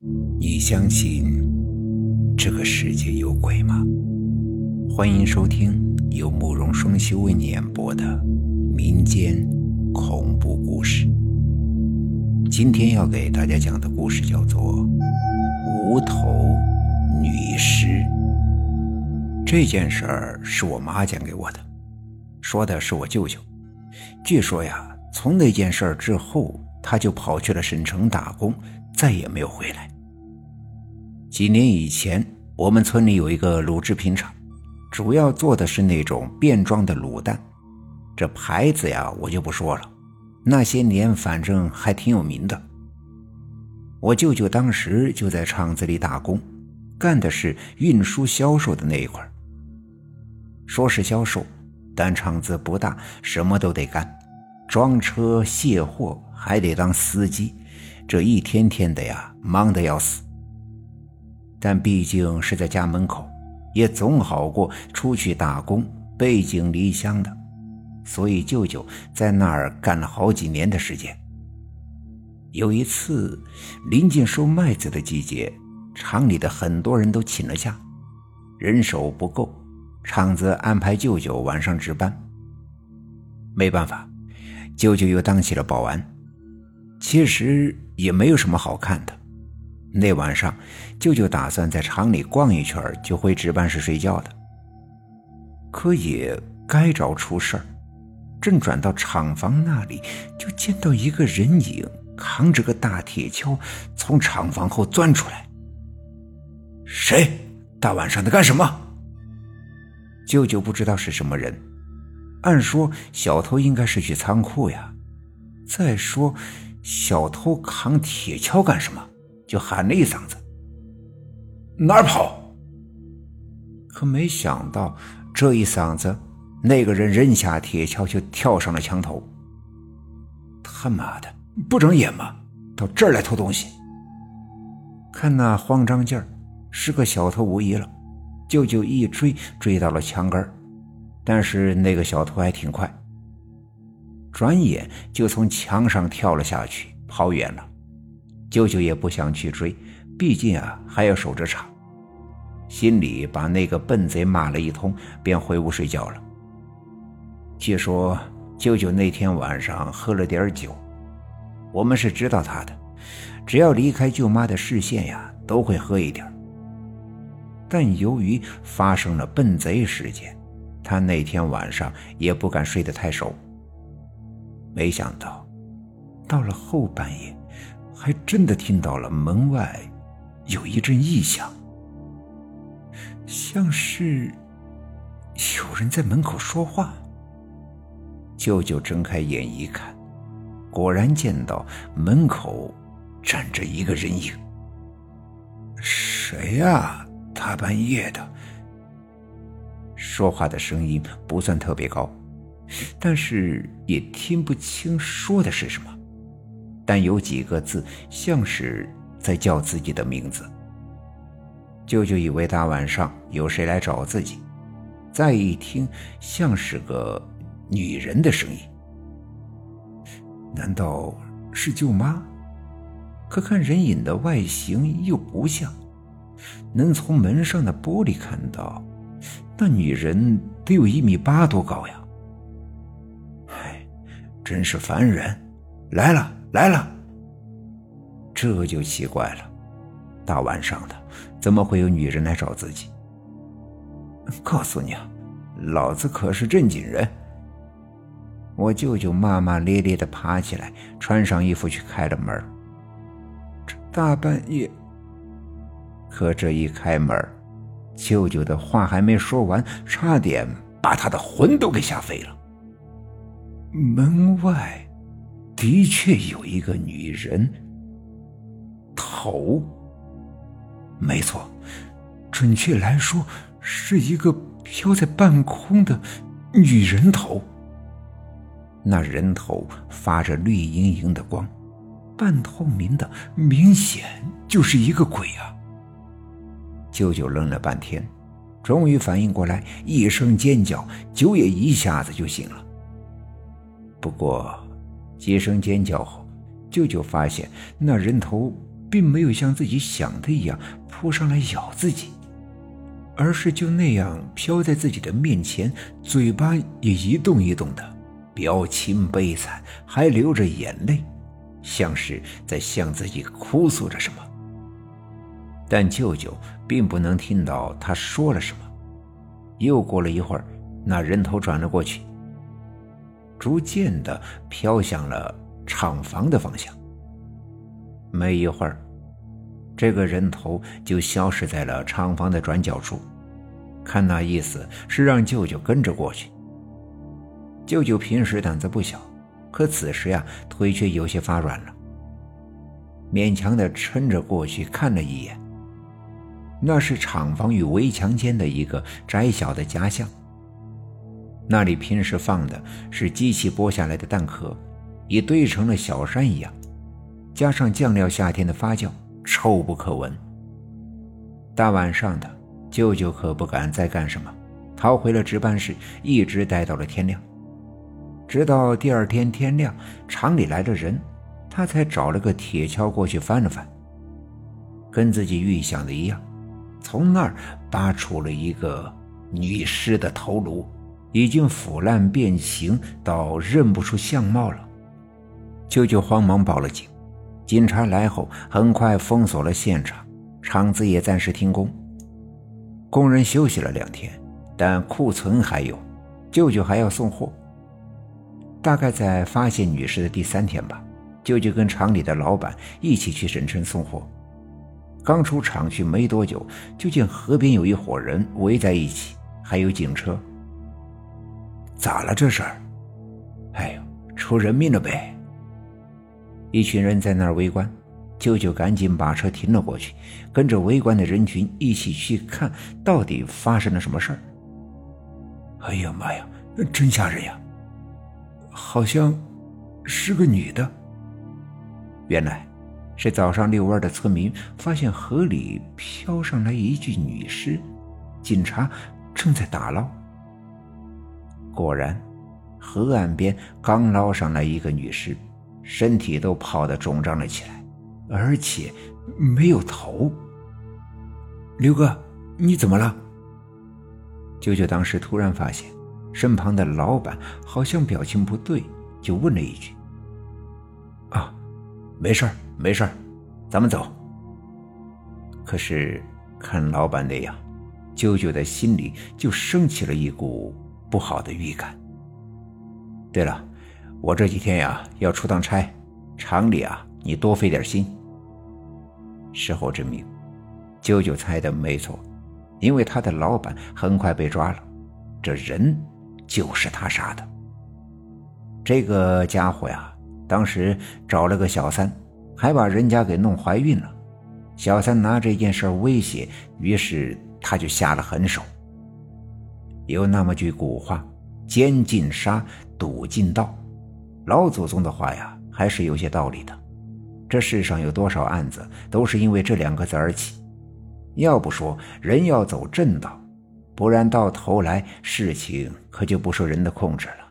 你相信这个世界有鬼吗？欢迎收听由慕容双修为你演播的民间恐怖故事。今天要给大家讲的故事叫做《无头女尸》。这件事儿是我妈讲给我的，说的是我舅舅。据说呀，从那件事儿之后，他就跑去了省城打工，再也没有回来。几年以前，我们村里有一个卤制品厂，主要做的是那种便装的卤蛋。这牌子呀，我就不说了。那些年，反正还挺有名的。我舅舅当时就在厂子里打工，干的是运输销售的那一块说是销售，但厂子不大，什么都得干，装车卸货，还得当司机，这一天天的呀，忙得要死。但毕竟是在家门口，也总好过出去打工背井离乡的，所以舅舅在那儿干了好几年的时间。有一次，临近收麦子的季节，厂里的很多人都请了假，人手不够，厂子安排舅舅晚上值班。没办法，舅舅又当起了保安。其实也没有什么好看的。那晚上，舅舅打算在厂里逛一圈，就回值班室睡觉的。可也该着出事儿，正转到厂房那里，就见到一个人影扛着个大铁锹从厂房后钻出来。谁？大晚上的干什么？舅舅不知道是什么人。按说小偷应该是去仓库呀。再说，小偷扛铁锹干什么？就喊了一嗓子：“哪儿跑？”可没想到，这一嗓子，那个人扔下铁锹就跳上了墙头。他妈的，不长眼吗？到这儿来偷东西！看那慌张劲儿，是个小偷无疑了。舅舅一追，追到了墙根儿但是那个小偷还挺快，转眼就从墙上跳了下去，跑远了。舅舅也不想去追，毕竟啊还要守着场，心里把那个笨贼骂了一通，便回屋睡觉了。据说舅舅那天晚上喝了点酒，我们是知道他的，只要离开舅妈的视线呀，都会喝一点。但由于发生了笨贼事件，他那天晚上也不敢睡得太熟。没想到，到了后半夜。还真的听到了门外有一阵异响，像是有人在门口说话。舅舅睁开眼一看，果然见到门口站着一个人影。谁呀？大半夜的。说话的声音不算特别高，但是也听不清说的是什么。但有几个字像是在叫自己的名字。舅舅以为大晚上有谁来找自己，再一听像是个女人的声音。难道是舅妈？可看人影的外形又不像，能从门上的玻璃看到，那女人得有一米八多高呀！真是烦人！来了。来了，这就奇怪了。大晚上的，怎么会有女人来找自己？告诉你啊，老子可是正经人。我舅舅骂骂咧咧的爬起来，穿上衣服去开了门。这大半夜，可这一开门，舅舅的话还没说完，差点把他的魂都给吓飞了。门外。的确有一个女人头，没错，准确来说是一个飘在半空的女人头。那人头发着绿莹莹的光，半透明的，明显就是一个鬼啊！舅舅愣了半天，终于反应过来，一声尖叫，酒也一下子就醒了。不过。几声尖叫后，舅舅发现那人头并没有像自己想的一样扑上来咬自己，而是就那样飘在自己的面前，嘴巴也一动一动的，表情悲惨，还流着眼泪，像是在向自己哭诉着什么。但舅舅并不能听到他说了什么。又过了一会儿，那人头转了过去，逐渐的飘向了厂房的方向。没一会儿，这个人头就消失在了厂房的转角处。看那意思是让舅舅跟着过去。舅舅平时胆子不小，可此时呀，腿却有些发软了，勉强的撑着过去看了一眼。那是厂房与围墙间的一个窄小的夹巷，那里平时放的是机器剥下来的蛋壳，已堆成了小山一样，加上酱料夏天的发酵，臭不可闻。大晚上的，舅舅可不敢再干什么，逃回了值班室，一直待到了天亮。直到第二天天亮，厂里来了人，他才找了个铁锹过去翻了翻，跟自己预想的一样。从那儿扒出了一个女尸的头颅，已经腐烂变形到认不出相貌了。舅舅慌忙报了警，警察来后很快封锁了现场，厂子也暂时停工。工人休息了两天，但库存还有，舅舅还要送货。大概在发现女尸的第三天吧，舅舅跟厂里的老板一起去省城送货。刚出厂区没多久，就见河边有一伙人围在一起，还有警车。咋了这事儿？哎呦，出人命了呗！一群人在那儿围观，舅舅赶紧把车停了过去，跟着围观的人群一起去看到底发生了什么事儿。哎呀妈呀，真吓人呀！好像是个女的。原来。是早上遛弯的村民发现河里飘上来一具女尸，警察正在打捞。果然，河岸边刚捞上来一个女尸，身体都泡得肿胀了起来，而且没有头。刘哥，你怎么了？舅舅当时突然发现，身旁的老板好像表情不对，就问了一句：“啊，没事儿。”没事咱们走。可是看老板那样，舅舅的心里就升起了一股不好的预感。对了，我这几天呀要出趟差，厂里啊你多费点心。事后证明，舅舅猜的没错，因为他的老板很快被抓了，这人就是他杀的。这个家伙呀，当时找了个小三。还把人家给弄怀孕了，小三拿这件事威胁，于是他就下了狠手。有那么句古话：“奸尽杀，赌尽盗。”老祖宗的话呀，还是有些道理的。这世上有多少案子都是因为这两个字而起？要不说人要走正道，不然到头来事情可就不受人的控制了。